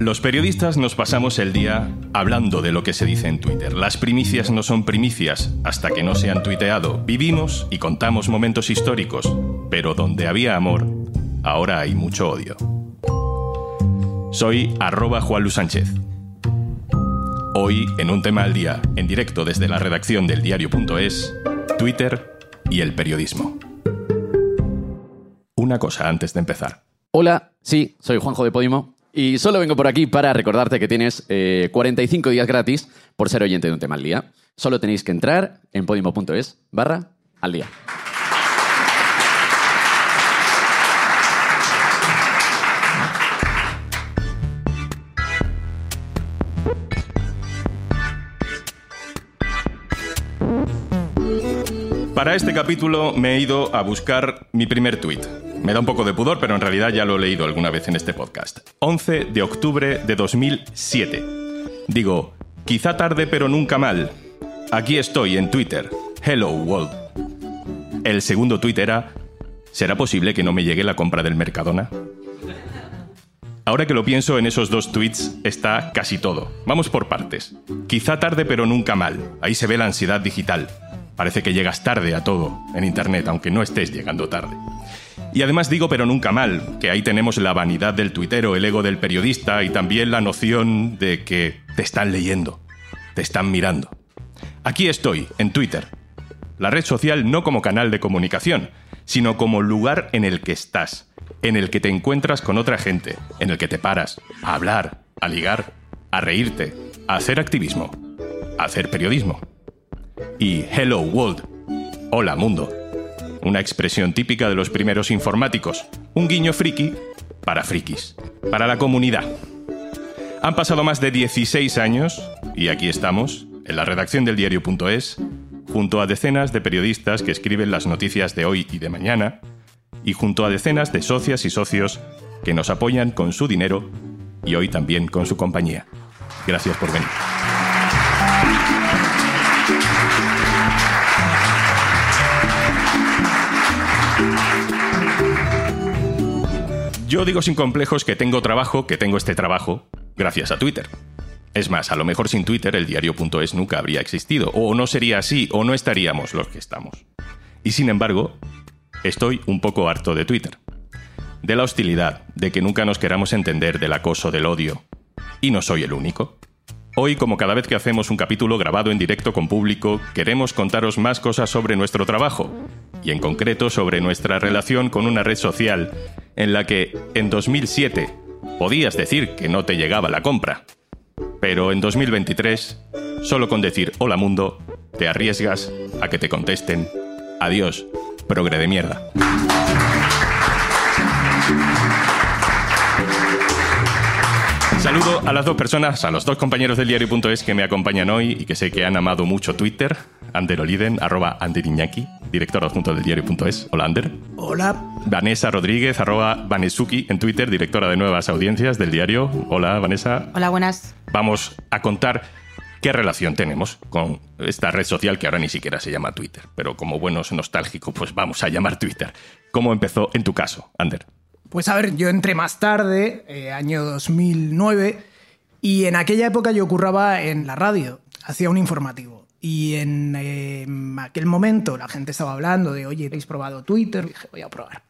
Los periodistas nos pasamos el día hablando de lo que se dice en Twitter. Las primicias no son primicias hasta que no se han tuiteado. Vivimos y contamos momentos históricos, pero donde había amor, ahora hay mucho odio. Soy arroba Juan Luis Sánchez. Hoy, en un tema al día, en directo desde la redacción del diario.es, Twitter y el periodismo. Una cosa antes de empezar. Hola, sí, soy Juanjo de Podimo y solo vengo por aquí para recordarte que tienes 45 días gratis por ser oyente de un tema al día. Solo tenéis que entrar en podimo.es barra al día. Para este capítulo me he ido a buscar mi primer tuit. Me da un poco de pudor, pero en realidad ya lo he leído alguna vez en este podcast. 11 de octubre de 2007. Digo, quizá tarde pero nunca mal. Aquí estoy en Twitter. Hello World. El segundo tuit era, ¿será posible que no me llegue la compra del Mercadona? Ahora que lo pienso, en esos dos tweets está casi todo. Vamos por partes. Quizá tarde pero nunca mal. Ahí se ve la ansiedad digital. Parece que llegas tarde a todo en Internet, aunque no estés llegando tarde. Y además digo, pero nunca mal, que ahí tenemos la vanidad del tuitero, el ego del periodista y también la noción de que te están leyendo, te están mirando. Aquí estoy, en Twitter. La red social no como canal de comunicación, sino como lugar en el que estás, en el que te encuentras con otra gente, en el que te paras a hablar, a ligar, a reírte, a hacer activismo, a hacer periodismo y Hello World, Hola Mundo, una expresión típica de los primeros informáticos, un guiño friki para frikis, para la comunidad. Han pasado más de 16 años y aquí estamos, en la redacción del diario.es, junto a decenas de periodistas que escriben las noticias de hoy y de mañana, y junto a decenas de socias y socios que nos apoyan con su dinero y hoy también con su compañía. Gracias por venir. Yo digo sin complejos que tengo trabajo, que tengo este trabajo, gracias a Twitter. Es más, a lo mejor sin Twitter el diario.es nunca habría existido, o no sería así, o no estaríamos los que estamos. Y sin embargo, estoy un poco harto de Twitter. De la hostilidad, de que nunca nos queramos entender, del acoso, del odio. Y no soy el único. Hoy, como cada vez que hacemos un capítulo grabado en directo con público, queremos contaros más cosas sobre nuestro trabajo, y en concreto sobre nuestra relación con una red social en la que en 2007 podías decir que no te llegaba la compra, pero en 2023, solo con decir hola mundo, te arriesgas a que te contesten adiós, progre de mierda. Saludo a las dos personas, a los dos compañeros del diario.es que me acompañan hoy y que sé que han amado mucho Twitter. Ander Oliden, arroba Ander Iñaki, director adjunto del diario.es. Hola, Ander. Hola. Vanessa Rodríguez, arroba Vanesuki en Twitter, directora de nuevas audiencias del diario. Hola, Vanessa. Hola, buenas. Vamos a contar qué relación tenemos con esta red social que ahora ni siquiera se llama Twitter, pero como buenos nostálgicos, pues vamos a llamar Twitter. ¿Cómo empezó en tu caso, Ander? Pues a ver, yo entré más tarde, eh, año 2009, y en aquella época yo curraba en la radio, hacía un informativo. Y en eh, aquel momento la gente estaba hablando de, oye, ¿habéis probado Twitter? Y dije, voy a probar.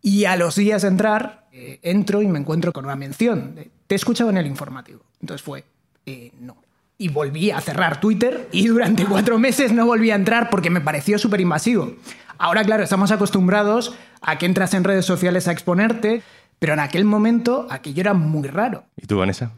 Y a los días de entrar, eh, entro y me encuentro con una mención. Te he escuchado en el informativo. Entonces fue, eh, no. Y volví a cerrar Twitter y durante cuatro meses no volví a entrar porque me pareció súper invasivo. Ahora, claro, estamos acostumbrados a que entras en redes sociales a exponerte, pero en aquel momento aquello era muy raro. ¿Y tú, Vanessa?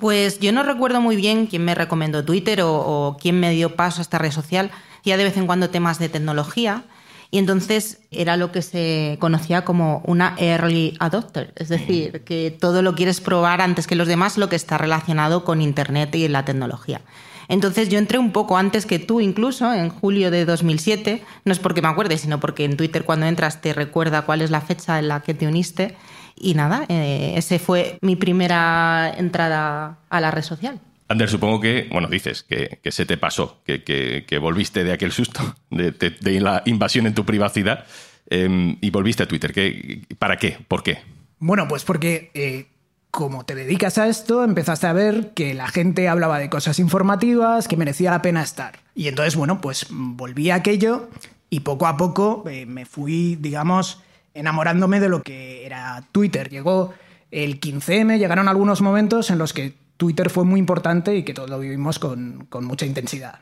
Pues yo no recuerdo muy bien quién me recomendó Twitter o, quién me dio paso a esta red social. Ya de vez en cuando temas de tecnología. Y entonces era lo que se conocía como una early adopter, es decir, que todo lo quieres probar antes que los demás, lo que está relacionado con Internet y la tecnología. Entonces yo entré un poco antes que tú, incluso en julio de 2007, no es porque me acuerde, sino porque en Twitter cuando entras te recuerda cuál es la fecha en la que te uniste. Y nada, eh, ese fue mi primera entrada a la red social. Ander, supongo que, bueno, dices que, que se te pasó, que, que, que, volviste de aquel susto, de, de, de la invasión en tu privacidad, eh, y volviste a Twitter. ¿Para qué? ¿Por qué? Bueno, pues porque eh, como te dedicas a esto, empezaste a ver que la gente hablaba de cosas informativas, que merecía la pena estar. Y entonces, bueno, pues volví a aquello y poco a poco eh, me fui, digamos, enamorándome de lo que era Twitter. Llegó el 15M, llegaron algunos momentos en los que Twitter fue muy importante y que todos lo vivimos con, con mucha intensidad.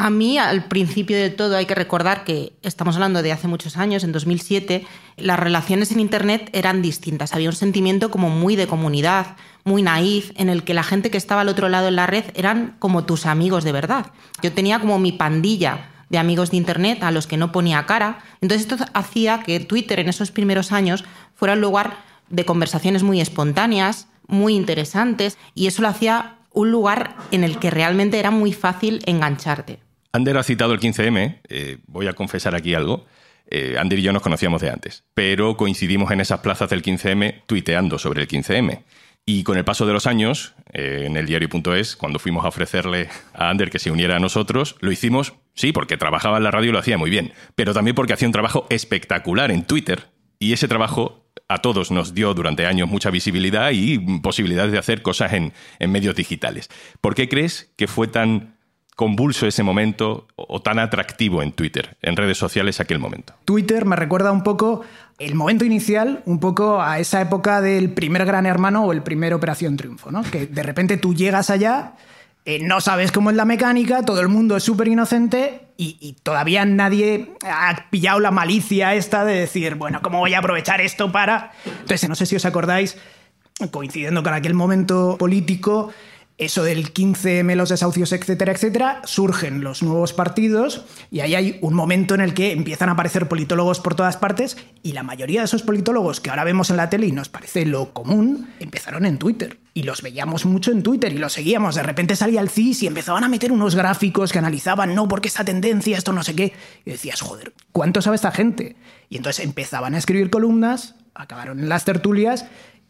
A mí, al principio de todo, hay que recordar que estamos hablando de hace muchos años, en 2007, las relaciones en Internet eran distintas. Había un sentimiento como muy de comunidad, muy naif, en el que la gente que estaba al otro lado en la red eran como tus amigos de verdad. Yo tenía como mi pandilla de amigos de Internet a los que no ponía cara. Entonces esto hacía que Twitter en esos primeros años fuera un lugar de conversaciones muy espontáneas, muy interesantes, y eso lo hacía un lugar en el que realmente era muy fácil engancharte. Ander ha citado el 15M, eh, voy a confesar aquí algo. Eh, Ander y yo nos conocíamos de antes, pero coincidimos en esas plazas del 15M tuiteando sobre el 15M. Y con el paso de los años, eh, en el diario.es, cuando fuimos a ofrecerle a Ander que se uniera a nosotros, lo hicimos, sí, porque trabajaba en la radio y lo hacía muy bien, pero también porque hacía un trabajo espectacular en Twitter. Y ese trabajo a todos nos dio durante años mucha visibilidad y posibilidades de hacer cosas en, en medios digitales. ¿Por qué crees que fue tan convulso ese momento o tan atractivo en Twitter, en redes sociales aquel momento? Twitter me recuerda un poco el momento inicial, un poco a esa época del primer Gran Hermano o el primer Operación Triunfo, ¿no? Que de repente tú llegas allá, eh, no sabes cómo es la mecánica, todo el mundo es súper inocente y, y, todavía nadie ha pillado la malicia esta de decir, bueno, ¿cómo voy a aprovechar esto para...? Entonces, no sé si os acordáis, coincidiendo con aquel momento político, eso del 15M, los desahucios, etcétera, etcétera, surgen los nuevos partidos y ahí hay un momento en el que empiezan a aparecer politólogos por todas partes y la mayoría de esos politólogos que ahora vemos en la tele y nos parece lo común, empezaron en Twitter. Y los veíamos mucho en Twitter y los seguíamos. De repente salía el CIS y empezaban a meter unos gráficos que analizaban, no, porque esta tendencia, esto no sé qué. Y decías, joder, ¿cuánto sabe esta gente? Y entonces empezaban a escribir columnas, acabaron en las tertulias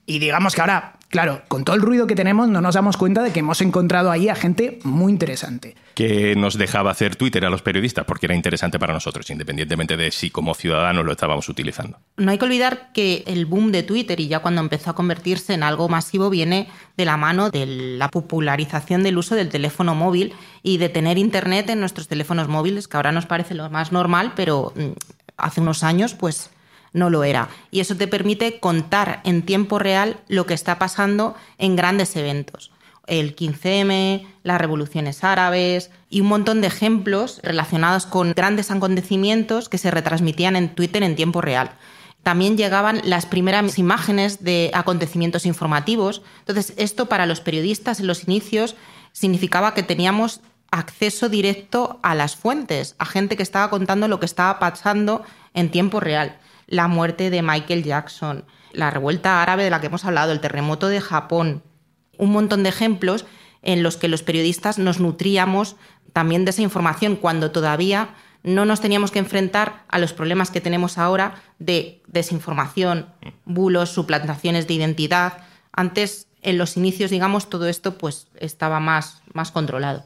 y digamos que ahora, claro, con todo el ruido que tenemos, no nos damos cuenta de que hemos encontrado ahí a gente muy interesante. Que nos dejaba hacer Twitter a los periodistas porque era interesante para nosotros, independientemente de si como ciudadanos lo estábamos utilizando. No hay que olvidar que el boom de Twitter y ya cuando empezó a convertirse en algo masivo viene de la mano de la popularización del uso del teléfono móvil y de tener internet en nuestros teléfonos móviles, que ahora nos parece lo más normal, pero mm, hace unos años pues no lo era. Y eso te permite contar en tiempo real lo que está pasando en grandes eventos. El 15M, las revoluciones árabes y un montón de ejemplos relacionados con grandes acontecimientos que se retransmitían en Twitter en tiempo real. También llegaban las primeras imágenes de acontecimientos informativos. Entonces, esto para los periodistas en los inicios significaba que teníamos acceso directo a las fuentes, a gente que estaba contando lo que estaba pasando en tiempo real la muerte de Michael Jackson, la revuelta árabe de la que hemos hablado, el terremoto de Japón, un montón de ejemplos en los que los periodistas nos nutríamos también de esa información cuando todavía no nos teníamos que enfrentar a los problemas que tenemos ahora de desinformación, bulos, suplantaciones de identidad. Antes, en los inicios, digamos, todo esto pues estaba más, más controlado.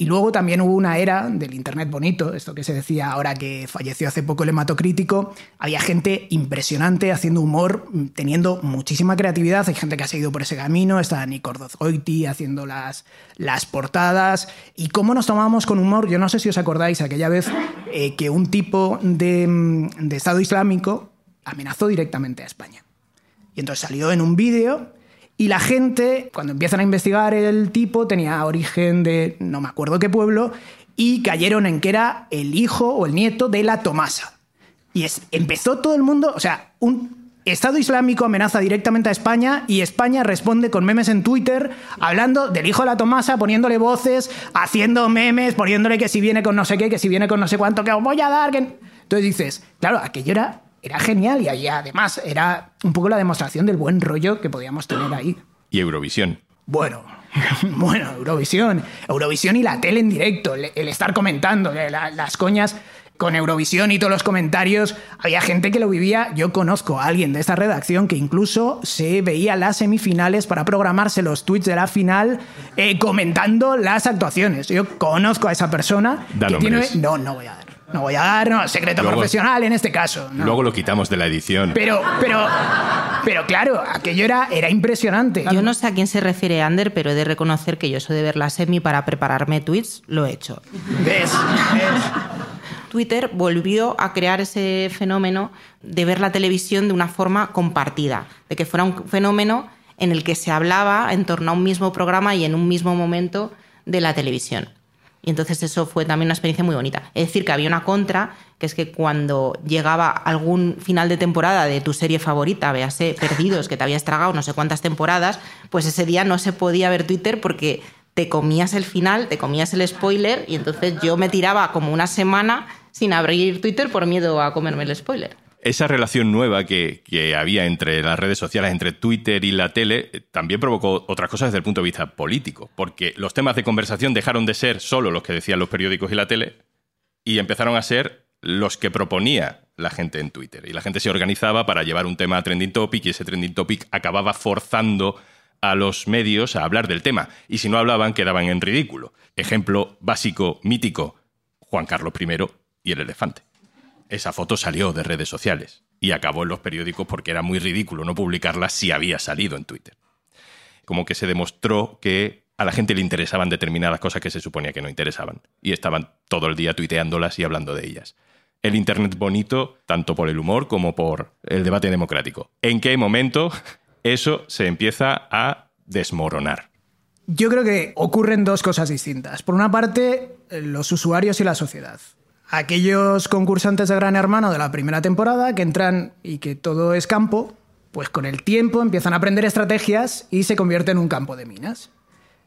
Y luego también hubo una era del Internet bonito, esto que se decía ahora que falleció hace poco el hematocrítico. Había gente impresionante haciendo humor, teniendo muchísima creatividad. Hay gente que ha seguido por ese camino. Está Nick Ordozgoiti haciendo las, las portadas. ¿Y cómo nos tomábamos con humor? Yo no sé si os acordáis aquella vez eh, que un tipo de, de Estado Islámico amenazó directamente a España. Y entonces salió en un vídeo y la gente, cuando empiezan a investigar el tipo, tenía origen de no me acuerdo qué pueblo, y cayeron en que era el hijo o el nieto de la Tomasa. Y es, empezó todo el mundo, o sea, un Estado Islámico amenaza directamente a España y España responde con memes en Twitter hablando del hijo de la Tomasa, poniéndole voces, haciendo memes, poniéndole que si viene con no sé qué, que si viene con no sé cuánto, que os voy a dar. Que... Entonces dices, claro, aquello era era genial y ahí además era un poco la demostración del buen rollo que podíamos tener ahí. Y Eurovisión. Bueno, bueno, Eurovisión. Eurovisión y la tele en directo, el, el estar comentando la, las coñas con Eurovisión y todos los comentarios, había gente que lo vivía. Yo conozco a alguien de esta redacción que incluso se veía las semifinales para programarse los tweets de la final eh, comentando las actuaciones. Yo conozco a esa persona. Da que tiene... No, no voy a dar. No voy a dar, no, secreto Luego- profesional en este caso. no. Luego lo quitamos de la edición. Pero, pero, Pero claro, aquello era, era impresionante. Yo no sé a quién se refiere Ander, pero he de reconocer que yo eso de ver la semi para prepararme tweets lo he hecho. ¿Ves? ¿Ves? Twitter volvió a crear ese fenómeno de ver la televisión de una forma compartida, de que fuera un fenómeno en el que se hablaba en torno a un mismo programa y en un mismo momento de la televisión. Y entonces eso fue también una experiencia muy bonita. Es decir, que había una contra, que es que cuando llegaba algún final de temporada de tu serie favorita, véase Perdidos, que te habías tragado no sé cuántas temporadas, pues ese día no se podía ver Twitter porque te comías el final, te comías el spoiler y entonces yo me tiraba como una semana sin abrir Twitter por miedo a comerme el spoiler esa relación nueva que, había entre las redes sociales, entre Twitter y la tele, eh, también provocó otras cosas desde el punto de vista político, porque los temas de conversación dejaron de ser solo los que decían los periódicos y la tele y empezaron a ser los que proponía la gente en Twitter. Y la gente se organizaba para llevar un tema a trending topic y ese trending topic acababa forzando a los medios a hablar del tema. Y si no hablaban, quedaban en ridículo. Ejemplo básico, mítico, Juan Carlos I y el elefante esa foto salió de redes sociales y acabó en los periódicos porque era muy ridículo no publicarla si había salido en Twitter. Como que se demostró que a la gente le interesaban determinadas cosas que se suponía que no interesaban y estaban todo el día tuiteándolas y hablando de ellas. El Internet bonito, tanto por el humor como por el debate democrático. ¿En qué momento eso se empieza a desmoronar? Yo creo que ocurren dos cosas distintas. Por una parte, los usuarios y la sociedad aquellos concursantes de Gran Hermano de la primera temporada que entran y que todo es campo, pues con el tiempo empiezan a aprender estrategias y se convierte en un campo de minas.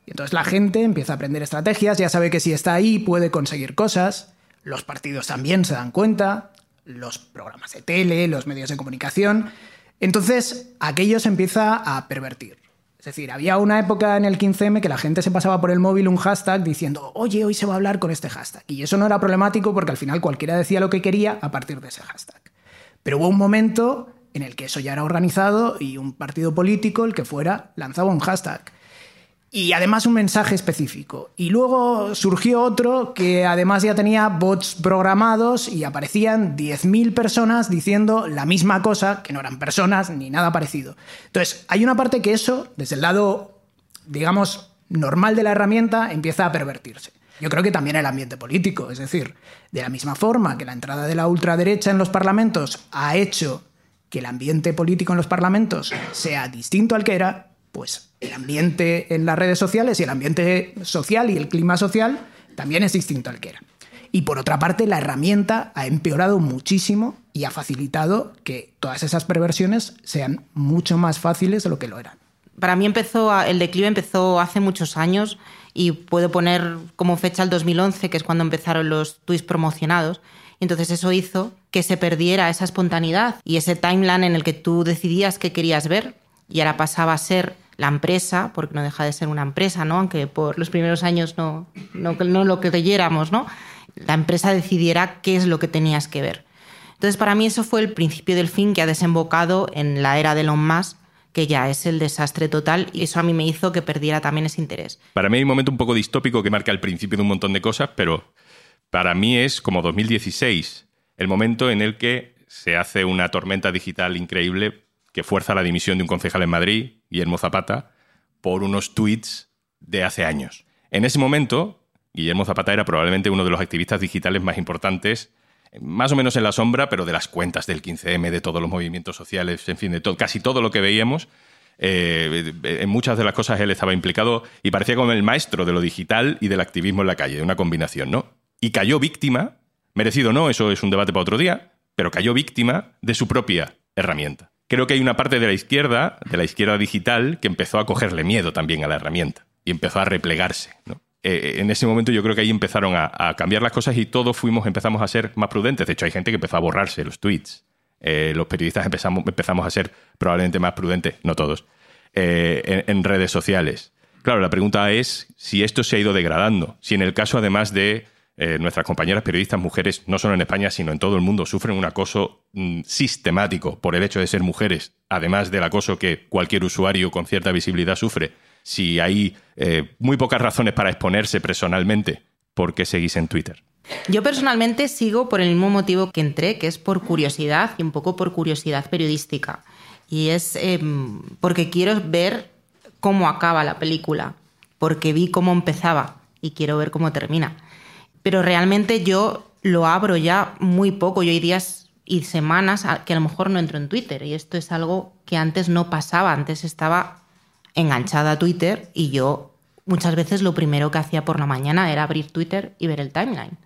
Y entonces la gente empieza a aprender estrategias, ya sabe que si está ahí puede conseguir cosas, los partidos también se dan cuenta, los programas de tele, los medios de comunicación. Entonces aquello se empieza a pervertir. Es decir, había una época en el 15M que la gente se pasaba por el móvil un hashtag diciendo, oye, hoy se va a hablar con este hashtag. Y eso no era problemático porque al final cualquiera decía lo que quería a partir de ese hashtag. Pero hubo un momento en el que eso ya era organizado y un partido político, el que fuera, lanzaba un hashtag y además un mensaje específico. Y luego surgió otro que además ya tenía bots programados y aparecían 10.000 personas diciendo la misma cosa, que no eran personas ni nada parecido. Entonces, hay una parte que eso, desde el lado, digamos, normal de la herramienta, empieza a pervertirse. Yo creo que también el ambiente político, es decir, de la misma forma que la entrada de la ultraderecha en los parlamentos ha hecho que el ambiente político en los parlamentos sea distinto al que era, pues el ambiente en las redes sociales y el ambiente social y el clima social también es distinto al que era. Y por otra parte, la herramienta ha empeorado muchísimo y ha facilitado que todas esas perversiones sean mucho más fáciles de lo que lo eran. Para mí empezó, el declive empezó hace muchos años y puedo poner como fecha el 2011, que es cuando empezaron los tweets promocionados. Entonces eso hizo que se perdiera esa espontaneidad y ese timeline en el que tú decidías qué querías ver y ahora pasaba a ser la empresa, porque no deja de ser una empresa, ¿no? aunque por los primeros años no, no, no lo creyéramos, ¿no? la empresa decidiera qué es lo que tenías que ver. Entonces, para mí eso fue el principio del fin que ha desembocado en la era de Elon Musk, que ya es el desastre total, y eso a mí me hizo que perdiera también ese interés. Para mí hay un momento un poco distópico que marca el principio de un montón de cosas, pero para mí es como 2016, el momento en el que se hace una tormenta digital increíble que fuerza la dimisión de un concejal en Madrid, Guillermo Zapata, por unos tweets de hace años. En ese momento, Guillermo Zapata era probablemente uno de los activistas digitales más importantes, más o menos en la sombra, pero de las cuentas del 15M, de todos los movimientos sociales, en fin, de todo, casi todo lo que veíamos. Eh, en muchas de las cosas él estaba implicado y parecía como el maestro de lo digital y del activismo en la calle, una combinación, ¿no? Y cayó víctima, merecido no, eso es un debate para otro día, pero cayó víctima de su propia herramienta creo que hay una parte de la izquierda, de la izquierda digital, que empezó a cogerle miedo también a la herramienta y empezó a replegarse. Eh, eh, en ese momento yo creo que ahí empezaron a, cambiar las cosas y todos fuimos, empezamos a ser más prudentes. De hecho, hay gente que empezó a borrarse los tweets. Eh, los periodistas empezamos, empezamos a ser probablemente más prudentes, no todos, en redes sociales. Claro, la pregunta es si esto se ha ido degradando, si en el caso además de eh, nuestras compañeras periodistas mujeres, no solo en España, sino en todo el mundo, sufren un acoso mm, sistemático por el hecho de ser mujeres, además del acoso que cualquier usuario con cierta visibilidad sufre. Si hay eh, muy pocas razones para exponerse personalmente, ¿por qué seguís en Twitter? Yo personalmente sigo por el mismo motivo que entré, que es por curiosidad y un poco por curiosidad periodística. Y es em, porque quiero ver cómo acaba la película, porque vi cómo empezaba y quiero ver cómo termina. Pero realmente yo lo abro ya muy poco. Yo hay días y semanas que a lo mejor no entro en Twitter. Y esto es algo que antes no pasaba. Antes estaba enganchada a Twitter y yo muchas veces lo primero que hacía por la mañana era abrir Twitter y ver el timeline.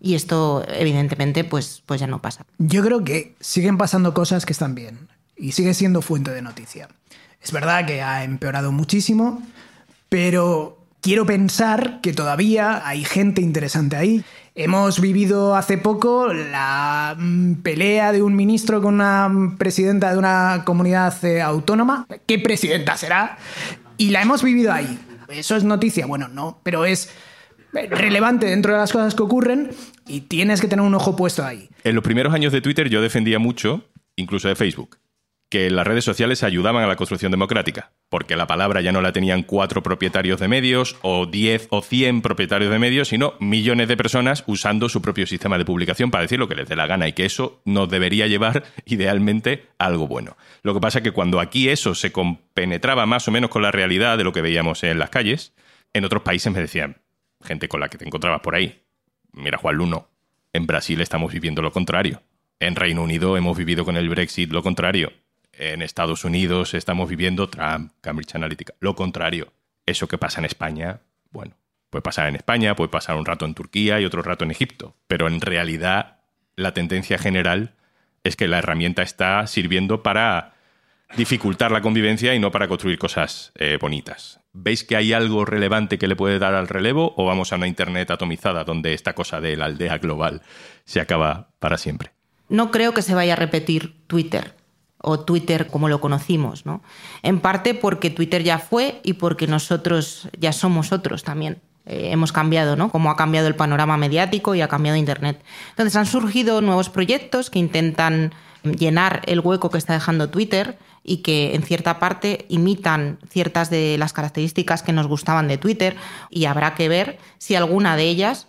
Y esto, evidentemente, pues, pues ya no pasa. Yo creo que siguen pasando cosas que están bien y sigue siendo fuente de noticia. Es verdad que ha empeorado muchísimo, pero quiero pensar que todavía hay gente interesante ahí. Hemos vivido hace poco la mm, pelea de un ministro con una presidenta de una comunidad eh, autónoma. ¿Qué presidenta será? Y la hemos vivido ahí. ¿Eso es noticia? Bueno, no, pero es relevante dentro de las cosas que ocurren y tienes que tener un ojo puesto ahí. En los primeros años de Twitter yo defendía mucho, incluso de Facebook, que las redes sociales ayudaban a la construcción democrática, porque la palabra ya no la tenían cuatro propietarios de medios o diez o cien propietarios de medios, sino millones de personas usando su propio sistema de publicación para decir lo que les dé la gana y que eso nos debería llevar idealmente a algo bueno. Lo que pasa es que cuando aquí eso se compenetraba más o menos con la realidad de lo que veíamos en las calles, en otros países me decían, gente con la que te encontrabas por ahí, mira Juan Luno, en Brasil estamos viviendo lo contrario. En Reino Unido hemos vivido con el Brexit lo contrario en Estados Unidos estamos viviendo Trump, Cambridge Analytica. Lo contrario, eso que pasa en España, bueno, puede pasar en España, puede pasar un rato en Turquía y otro rato en Egipto, pero en realidad la tendencia general es que la herramienta está sirviendo para dificultar la convivencia y no para construir cosas eh, bonitas. ¿Veis que hay algo relevante que le puede dar al relevo o vamos a una Internet atomizada donde esta cosa de la aldea global se acaba para siempre? No creo que se vaya a repetir Twitter o Twitter como lo conocimos, ¿no? En parte porque Twitter ya fue y porque nosotros ya somos otros también. Eh, hemos cambiado, ¿no? Como ha cambiado el panorama mediático y ha cambiado Internet. Entonces han surgido nuevos proyectos que intentan llenar el hueco que está dejando Twitter y que en cierta parte imitan ciertas de las características que nos gustaban de Twitter y habrá que ver si alguna de ellas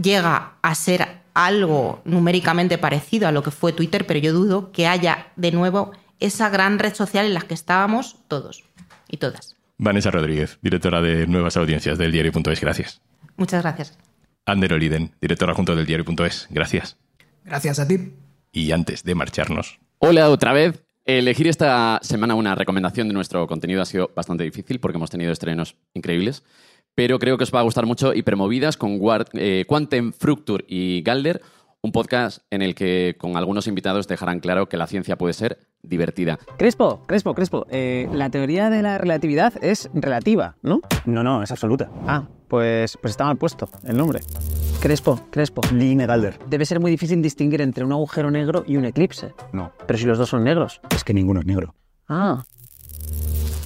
llega a ser algo numéricamente parecido a lo que fue Twitter, pero yo dudo que haya de nuevo esa gran red social en la que estábamos todos y todas. Vanessa Rodríguez, directora de Nuevas Audiencias del diario.es, gracias. Muchas gracias. Ander Oliden, directora junto del diario.es, gracias. Gracias a ti. Y antes de marcharnos. Hola otra vez. Elegir esta semana una recomendación de nuestro contenido ha sido bastante difícil porque hemos tenido estrenos increíbles pero creo que os va a gustar mucho Hipermovidas con eh, Quantum Fructure y Galder, un podcast en el que con algunos invitados dejarán claro que la ciencia puede ser divertida. Crespo, Crespo, Crespo, eh, la teoría de la relatividad es relativa, ¿no? No, no, es absoluta. Ah, pues, pues está mal puesto el nombre. Crespo, Crespo. Line Galder. Debe ser muy difícil distinguir entre un agujero negro y un eclipse. No. Pero si los dos son negros. Es que ninguno es negro. Ah.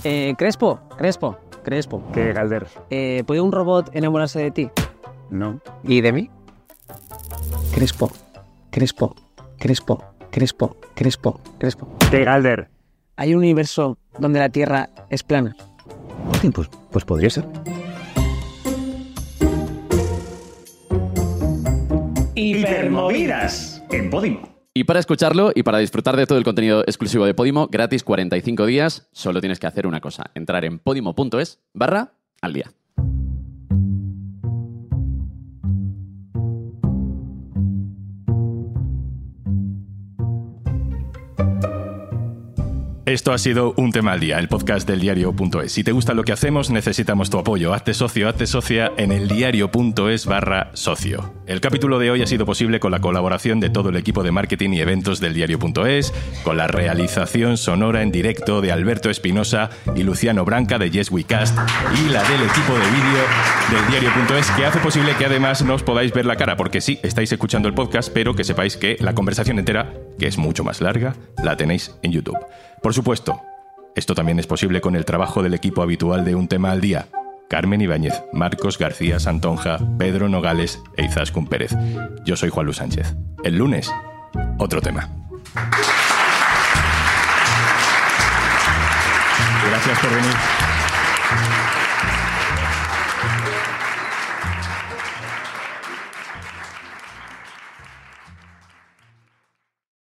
Eh, Crespo, Crespo, Crespo. ¿Qué, Galder? Eh, ¿Puede un robot enamorarse de ti? No. ¿Y de mí? Crespo, Crespo, Crespo, Crespo, Crespo, Crespo. ¿Qué, Galder? ¿Hay un universo donde la Tierra es plana? Sí, pues, pues podría ser. Hipermovidas en Podimo. Y para escucharlo y para disfrutar de todo el contenido exclusivo de Podimo, gratis 45 días, solo tienes que hacer una cosa, entrar en podimo.es barra al día. Esto ha sido Un Tema al Día, el podcast del diario.es. Si te gusta lo que hacemos, necesitamos tu apoyo. Hazte socio, hazte socia en el diario.es barra socio. El capítulo de hoy ha sido posible con la colaboración de todo el equipo de marketing y eventos del diario.es, con la realización sonora en directo de Alberto Espinosa y Luciano Branca de Yes We Cast y la del equipo de vídeo del diario.es que hace posible que además nos podáis ver la cara, porque sí, estáis escuchando el podcast, pero que sepáis que la conversación entera, que es mucho más larga, la tenéis en YouTube. Por supuesto, esto también es posible con el trabajo del equipo habitual de Un Tema al Día. Carmen Ibáñez, Marcos García Santonja, Pedro Nogales e Izaskun Pérez. Yo soy Juan Luis Sánchez. El lunes, otro tema. Gracias por venir.